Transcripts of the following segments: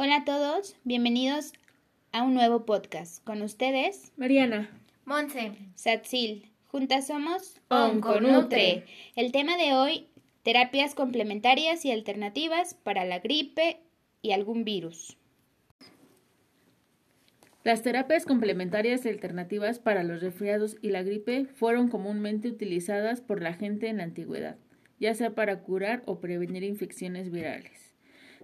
Hola a todos, bienvenidos a un nuevo podcast. Con ustedes, Mariana, Monse, Satsil. Juntas somos Onconutre. El tema de hoy, terapias complementarias y alternativas para la gripe y algún virus. Las terapias complementarias y alternativas para los resfriados y la gripe fueron comúnmente utilizadas por la gente en la antigüedad, ya sea para curar o prevenir infecciones virales.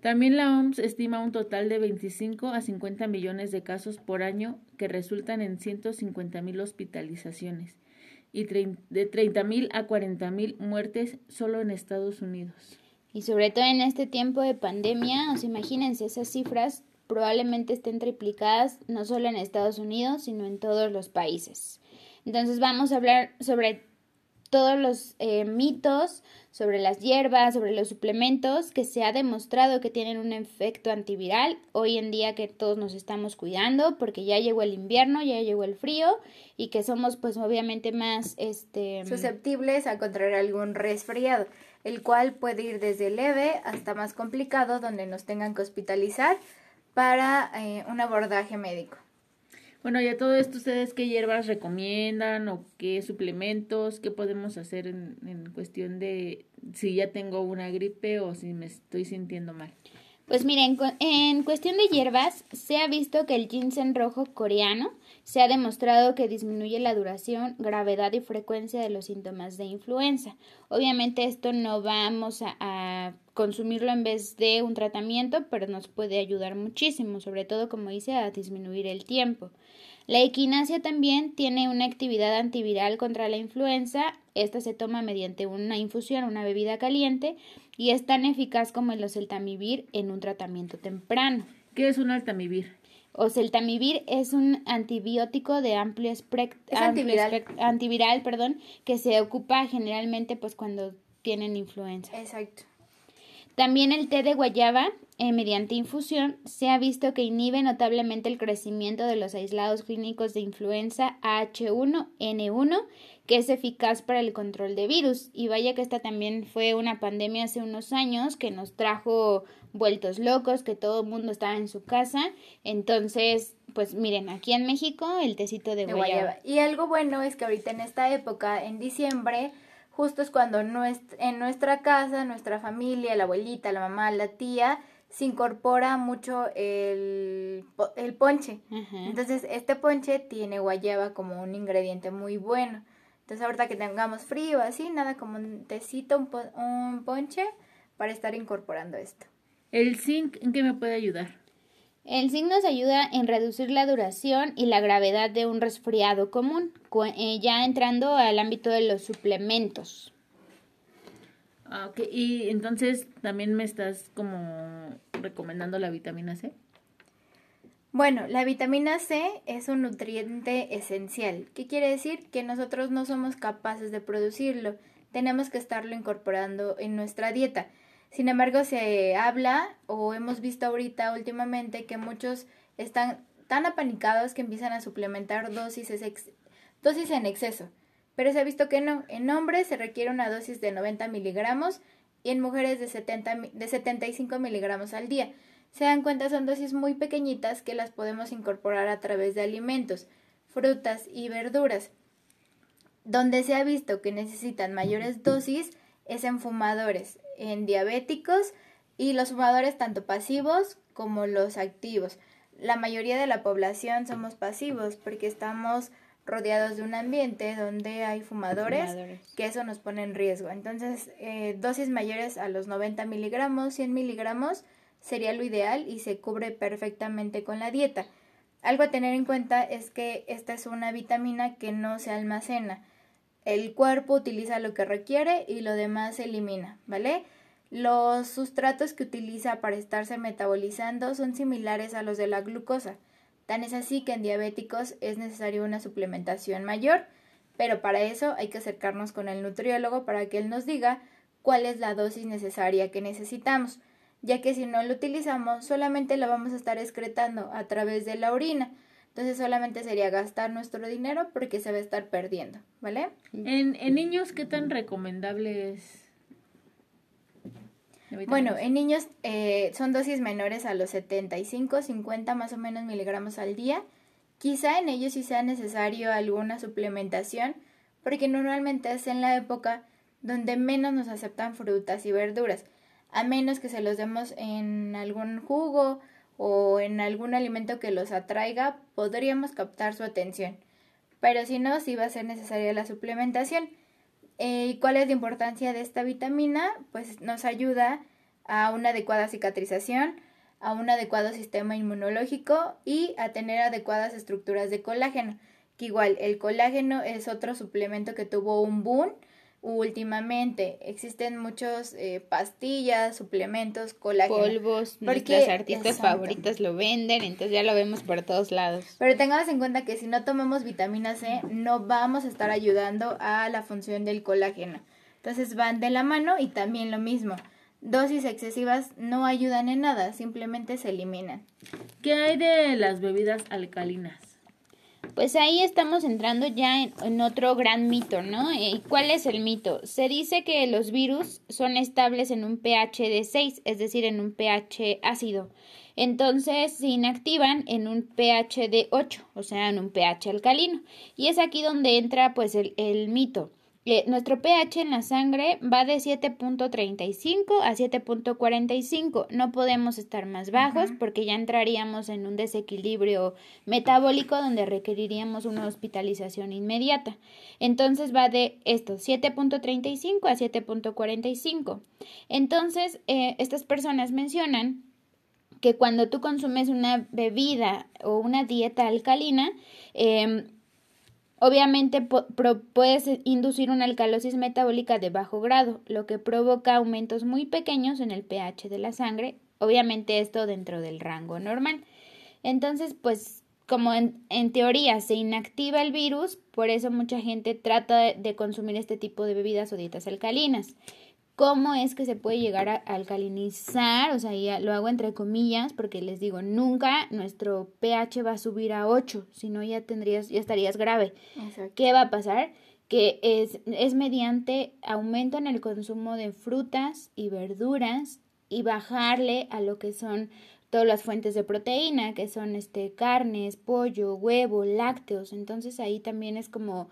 También la OMS estima un total de 25 a 50 millones de casos por año que resultan en 150 mil hospitalizaciones y de 30 mil a 40 mil muertes solo en Estados Unidos. Y sobre todo en este tiempo de pandemia, os imagínense esas cifras probablemente estén triplicadas no solo en Estados Unidos, sino en todos los países. Entonces vamos a hablar sobre todos los eh, mitos sobre las hierbas, sobre los suplementos que se ha demostrado que tienen un efecto antiviral. Hoy en día que todos nos estamos cuidando porque ya llegó el invierno, ya llegó el frío y que somos pues obviamente más este susceptibles a contraer algún resfriado, el cual puede ir desde leve hasta más complicado donde nos tengan que hospitalizar para eh, un abordaje médico. Bueno, ya todo esto, ¿ustedes qué hierbas recomiendan o qué suplementos? ¿Qué podemos hacer en, en cuestión de si ya tengo una gripe o si me estoy sintiendo mal? Pues miren, en cuestión de hierbas, se ha visto que el ginseng rojo coreano se ha demostrado que disminuye la duración, gravedad y frecuencia de los síntomas de influenza. Obviamente esto no vamos a, consumirlo en vez de un tratamiento, pero nos puede ayudar muchísimo, sobre todo como dice, a disminuir el tiempo. La equinacia también tiene una actividad antiviral contra la influenza. Esta se toma mediante una infusión, una bebida caliente, y es tan eficaz como el oseltamivir en un tratamiento temprano. ¿Qué es un altamivir? Oseltamivir es un antibiótico de amplio espectro, antiviral. antiviral, perdón, que se ocupa generalmente pues cuando tienen influenza. Exacto. También el té de guayaba, eh, mediante infusión, se ha visto que inhibe notablemente el crecimiento de los aislados clínicos de influenza H1N1 que es eficaz para el control de virus. Y vaya que esta también fue una pandemia hace unos años que nos trajo vueltos locos, que todo el mundo estaba en su casa. Entonces, pues miren, aquí en México el tecito de, guayaba. Y algo bueno es que ahorita en esta época, en diciembre, justo es cuando en nuestra casa, nuestra familia, la abuelita, la mamá, la tía, se incorpora mucho el, el ponche. Entonces, este ponche tiene guayaba como un ingrediente muy bueno. Entonces ahorita que tengamos frío, así, nada como un tecito, un, un ponche para estar incorporando esto. ¿El zinc en qué me puede ayudar? El zinc nos ayuda en reducir la duración y la gravedad de un resfriado común, eh, ya entrando al ámbito de los suplementos. Ah, ok. Y entonces también me estás como recomendando la vitamina C. Bueno, la vitamina C es un nutriente esencial. ¿Qué quiere decir? Que nosotros no somos capaces de producirlo. Tenemos que estarlo incorporando en nuestra dieta. Sin embargo, se habla o hemos visto ahorita últimamente que muchos están tan apanicados que empiezan a suplementar dosis, dosis en exceso. Pero se ha visto que no. En hombres se requiere una dosis de 90 miligramos y en mujeres de, 70, de 75 miligramos al día. Se dan cuenta, son dosis muy pequeñitas que las podemos incorporar a través de alimentos, frutas y verduras. Donde se ha visto que necesitan mayores dosis es en fumadores, en diabéticos y los fumadores tanto pasivos como los activos. La mayoría de la población somos pasivos porque estamos rodeados de un ambiente donde hay fumadores, que eso nos pone en riesgo. Entonces, eh, dosis mayores a los 90 miligramos, 100 miligramos, sería lo ideal y se cubre perfectamente con la dieta. Algo a tener en cuenta es que esta es una vitamina que no se almacena. El cuerpo utiliza lo que requiere y lo demás se elimina, ¿vale? Los sustratos que utiliza para estarse metabolizando son similares a los de la glucosa. Tan es así que en diabéticos es necesaria una suplementación mayor, pero para eso hay que acercarnos con el nutriólogo para que él nos diga cuál es la dosis necesaria que necesitamos ya que si no lo utilizamos solamente lo vamos a estar excretando a través de la orina. Entonces solamente sería gastar nuestro dinero porque se va a estar perdiendo, ¿vale? En, en niños, ¿qué tan recomendable es? Bueno, en niños eh, son dosis menores a los 75, 50 más o menos miligramos al día. Quizá en ellos sí sea necesario alguna suplementación, porque normalmente es en la época donde menos nos aceptan frutas y verduras, a menos que se los demos en algún jugo o en algún alimento que los atraiga, podríamos captar su atención. Pero si no, sí va a ser necesaria la suplementación. Eh, ¿Y cuál es la importancia de esta vitamina? Pues nos ayuda a una adecuada cicatrización, a un adecuado sistema inmunológico y a tener adecuadas estructuras de colágeno. Que igual el colágeno es otro suplemento que tuvo un boom últimamente. Existen muchos eh, pastillas, suplementos, colágeno. Polvos, nuestras artistas favoritas lo venden, entonces ya lo vemos por todos lados. Pero tengamos en cuenta que si no tomamos vitamina C, no vamos a estar ayudando a la función del colágeno. Entonces van de la mano y también lo mismo. Dosis excesivas no ayudan en nada, simplemente se eliminan. ¿Qué hay de las bebidas alcalinas? Pues ahí estamos entrando ya en, otro gran mito, ¿no? ¿Y cuál es el mito? Se dice que los virus son estables en un pH de 6, es decir, en un pH ácido. Entonces se inactivan en un pH de 8, o sea, en un pH alcalino. Y es aquí donde entra pues el mito nuestro pH en la sangre va de 7.35 a 7.45. No podemos estar más bajos porque ya entraríamos en un desequilibrio metabólico donde requeriríamos una hospitalización inmediata. Entonces va de esto, 7.35 a 7.45. Entonces, eh, estas personas mencionan que cuando tú consumes una bebida o una dieta alcalina, eh, Obviamente puedes inducir una alcalosis metabólica de bajo grado, lo que provoca aumentos muy pequeños en el pH de la sangre, obviamente esto dentro del rango normal. Entonces, pues como en, teoría se inactiva el virus, por eso mucha gente trata de consumir este tipo de bebidas o dietas alcalinas cómo es que se puede llegar a alcalinizar, o sea, ya lo hago entre comillas, porque les digo, nunca nuestro pH va a subir a 8, si no ya tendrías, ya estarías grave. ¿Qué va a pasar? Que es, es mediante aumento en el consumo de frutas y verduras y bajarle a lo que son todas las fuentes de proteína, que son este carnes, pollo, huevo, lácteos. Entonces ahí también es como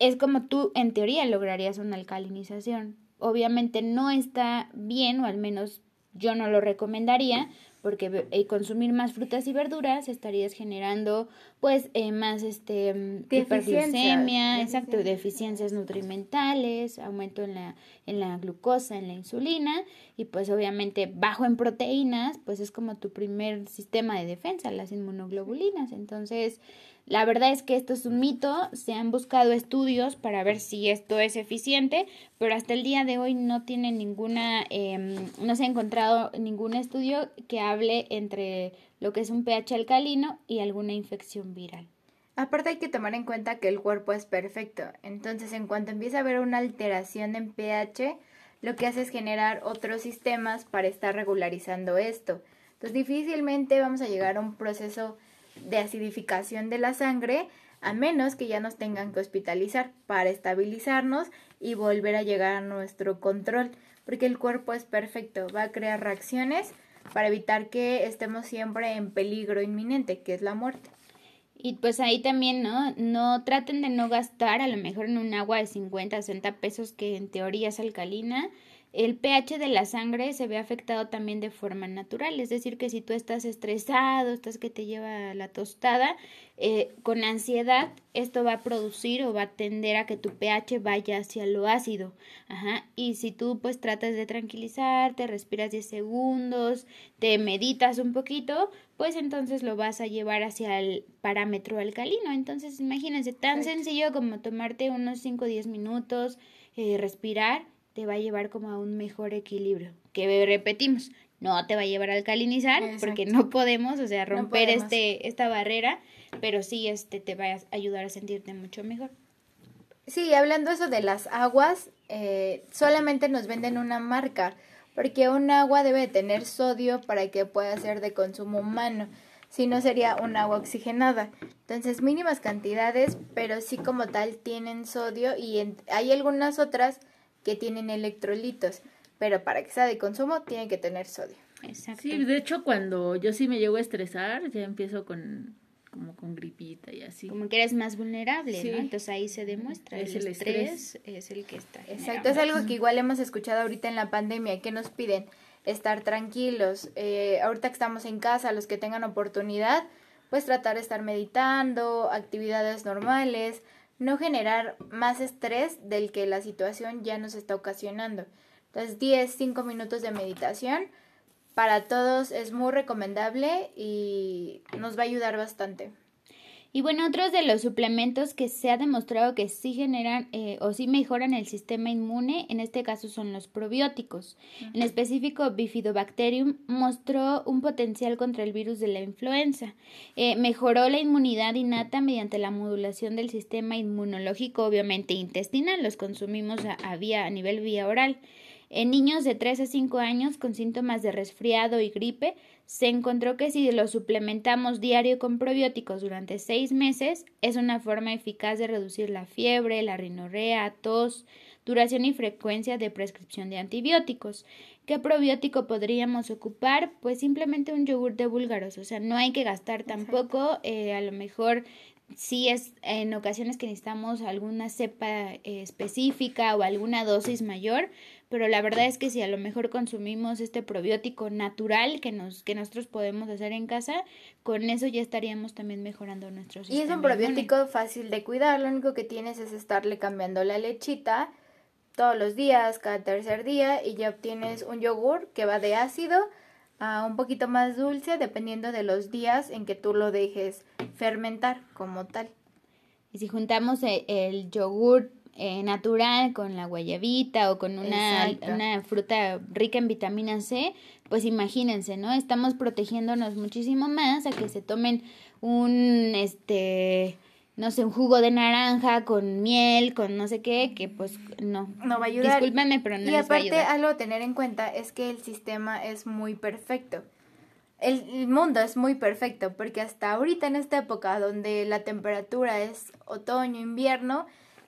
es como tú en teoría lograrías una alcalinización obviamente no está bien, o al menos yo no lo recomendaría, porque eh, consumir más frutas y verduras estarías generando pues eh, más este mm, hiperglucemia, exacto, deficiencias nutrimentales, aumento en la en la glucosa, en la insulina y pues obviamente bajo en proteínas, pues es como tu primer sistema de defensa, las inmunoglobulinas. Entonces, la verdad es que esto es un mito, se han buscado estudios para ver si esto es eficiente, pero hasta el día de hoy no tiene ninguna, eh, no se ha encontrado ningún estudio que hable entre lo que es un pH alcalino y alguna infección viral. Aparte hay que tomar en cuenta que el cuerpo es perfecto, entonces en cuanto empieza a haber una alteración en pH, lo que hace es generar otros sistemas para estar regularizando esto. Entonces difícilmente vamos a llegar a un proceso de acidificación de la sangre, a menos que ya nos tengan que hospitalizar para estabilizarnos y volver a llegar a nuestro control, porque el cuerpo es perfecto, va a crear reacciones para evitar que estemos siempre en peligro inminente, que es la muerte. Y pues ahí también, ¿no? No traten de no gastar a lo mejor en un agua de 50, 60 pesos que en teoría es alcalina, el pH de la sangre se ve afectado también de forma natural, es decir, que si tú estás estresado, estás que te lleva la tostada, eh, con ansiedad, esto va a producir o va a tender a que tu pH vaya hacia lo ácido. Ajá. Y si tú pues tratas de tranquilizarte, respiras 10 segundos, te meditas un poquito, pues entonces lo vas a llevar hacia el parámetro alcalino. Entonces imagínense, tan sencillo como tomarte unos 5 o 10 minutos, eh, respirar te va a llevar como a un mejor equilibrio. Que repetimos, no te va a llevar a alcalinizar porque no podemos, o sea, romper este esta barrera, pero sí este te va a ayudar a sentirte mucho mejor. Sí, hablando eso de las aguas, eh, solamente nos venden una marca, porque un agua debe tener sodio para que pueda ser de consumo humano, si no sería un agua oxigenada. Entonces, mínimas cantidades, pero sí como tal tienen sodio y hay algunas otras que tienen electrolitos. pero para que sea de consumo tiene que tener sodio. Exacto. Sí, de hecho cuando yo sí me llego a estresar, ya empiezo con como con gripita y así. Como que eres más vulnerable, ¿no? Entonces ahí se demuestra. Es el, estrés, es el que está. Exacto, es algo que igual hemos escuchado ahorita en la pandemia, que nos piden estar tranquilos. Eh, ahorita que estamos en casa, los que tengan oportunidad, pues tratar de estar meditando, actividades normales, no generar más estrés del que la situación ya nos está ocasionando. Entonces, 10, 5 minutos de meditación para todos es muy recomendable y nos va a ayudar bastante. Y bueno, otros de los suplementos que se ha demostrado que sí generan eh, o sí mejoran el sistema inmune, en este caso son los probióticos. En específico, Bifidobacterium mostró un potencial contra el virus de la influenza. Eh, mejoró la inmunidad innata mediante la modulación del sistema inmunológico, obviamente intestinal, los consumimos a, vía, a nivel vía oral. En niños de 3 a 5 años con síntomas de resfriado y gripe, se encontró que si los suplementamos diario con probióticos durante 6 meses, es una forma eficaz de reducir la fiebre, la rinorrea, tos, duración y frecuencia de prescripción de antibióticos. ¿Qué probiótico podríamos ocupar? Pues simplemente un yogur de búlgaros, o sea, no hay que gastar tampoco, eh, a lo mejor si es en ocasiones que necesitamos alguna cepa eh, específica o alguna dosis mayor, pero la verdad es que si a lo mejor consumimos este probiótico natural que nos que nosotros podemos hacer en casa, con eso ya estaríamos también mejorando nuestro sistema. Y es un probiótico fácil de cuidar, lo único que tienes es estarle cambiando la lechita todos los días, cada tercer día y ya obtienes un yogur que va de ácido a un poquito más dulce dependiendo de los días en que tú lo dejes fermentar como tal. Y si juntamos el, el yogur eh, natural con la guayabita o con una, una fruta rica en vitamina C, pues imagínense, ¿no? Estamos protegiéndonos muchísimo más a que se tomen un, este, no sé, un jugo de naranja con miel, con no sé qué, que pues no. No va a ayudar. Discúlpenme, pero no Y aparte, algo a tener en cuenta es que el sistema es muy perfecto. El mundo es muy perfecto porque hasta ahorita en esta época donde la temperatura es otoño, invierno,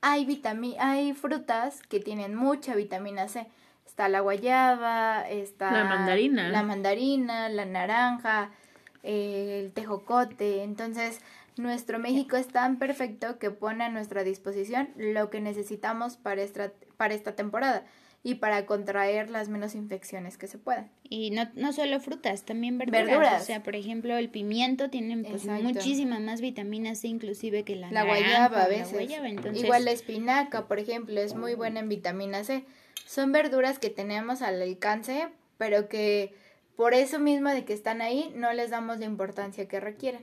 hay, hay frutas que tienen mucha vitamina C. Está la guayaba, está la mandarina, la, mandarina, la naranja, el tejocote. Entonces, nuestro México es tan perfecto que pone a nuestra disposición lo que necesitamos para esta, para esta temporada y para contraer las menos infecciones que se puedan. Y no, no solo frutas, también verduras. O sea, por ejemplo, el pimiento tiene pues, muchísima más vitamina C inclusive que la, la guayaba a veces. Igual la espinaca, por ejemplo, es muy buena en vitamina C. Son verduras que tenemos al alcance, pero que por eso mismo de que están ahí no les damos la importancia que requieren.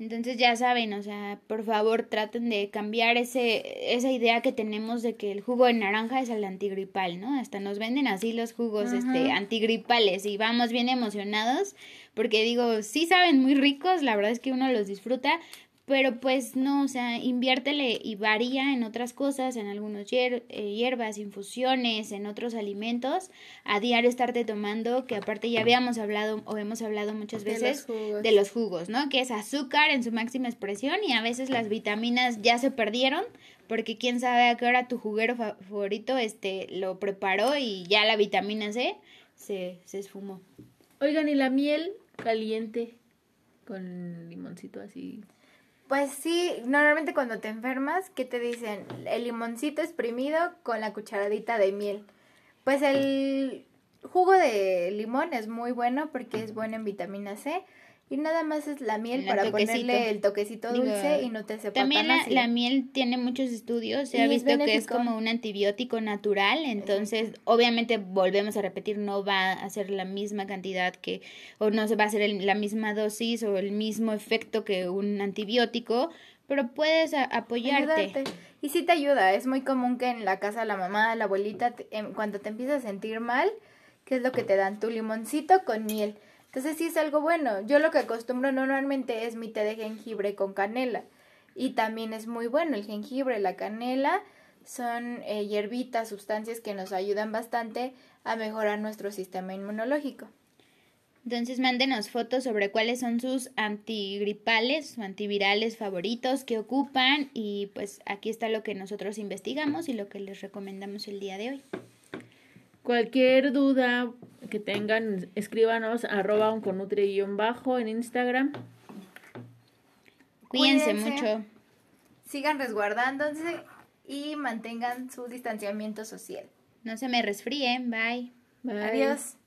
Entonces ya saben, o sea, por favor traten de cambiar ese, esa idea que tenemos de que el jugo de naranja es el antigripal, ¿no? Hasta nos venden así los jugos este, antigripales y vamos bien emocionados porque digo, sí saben muy ricos, la verdad es que uno los disfruta, pero pues no, o sea, inviértele y varía en otras cosas, en algunos hier eh, hierbas, infusiones, en otros alimentos, a diario estarte tomando, que aparte ya habíamos hablado o hemos hablado muchas veces de los, jugos, ¿no? Que es azúcar en su máxima expresión y a veces las vitaminas ya se perdieron porque quién sabe a qué hora tu juguero favorito este lo preparó y ya la vitamina C se, se esfumó. Oigan, ¿y la miel caliente con limoncito así? Pues sí, normalmente cuando te enfermas, ¿qué te dicen? El limoncito exprimido con la cucharadita de miel. Pues el jugo de limón es muy bueno porque es bueno en vitamina C y nada más es la miel para ponerle el toquecito dulce y no te sepa También la, la, miel tiene muchos estudios, se ha visto que es como un antibiótico natural, entonces obviamente volvemos a repetir, no va a ser la misma cantidad que, o no se va a hacer la misma dosis o el mismo efecto que un antibiótico, pero puedes apoyarte. Y sí te ayuda, es muy común que en la casa la mamá, la abuelita, em, cuando te empiezas a sentir mal, ¿qué es lo que te dan? Tu limoncito con miel entonces sí es algo bueno. Yo lo que acostumbro normalmente es mi té de jengibre con canela. Y también es muy bueno el jengibre, la canela. Son eh, hierbitas, sustancias que nos ayudan bastante a mejorar nuestro sistema inmunológico. Entonces mándenos fotos sobre cuáles son sus antigripales o antivirales favoritos que ocupan y pues aquí está lo que nosotros investigamos y lo que les recomendamos el día de hoy. Cualquier duda que tengan, escríbanos arroba bajo en Instagram. Cuídense, Cuídense. mucho. Sigan resguardándose y mantengan su distanciamiento social. No se me resfríen. Bye. Bye. Adiós.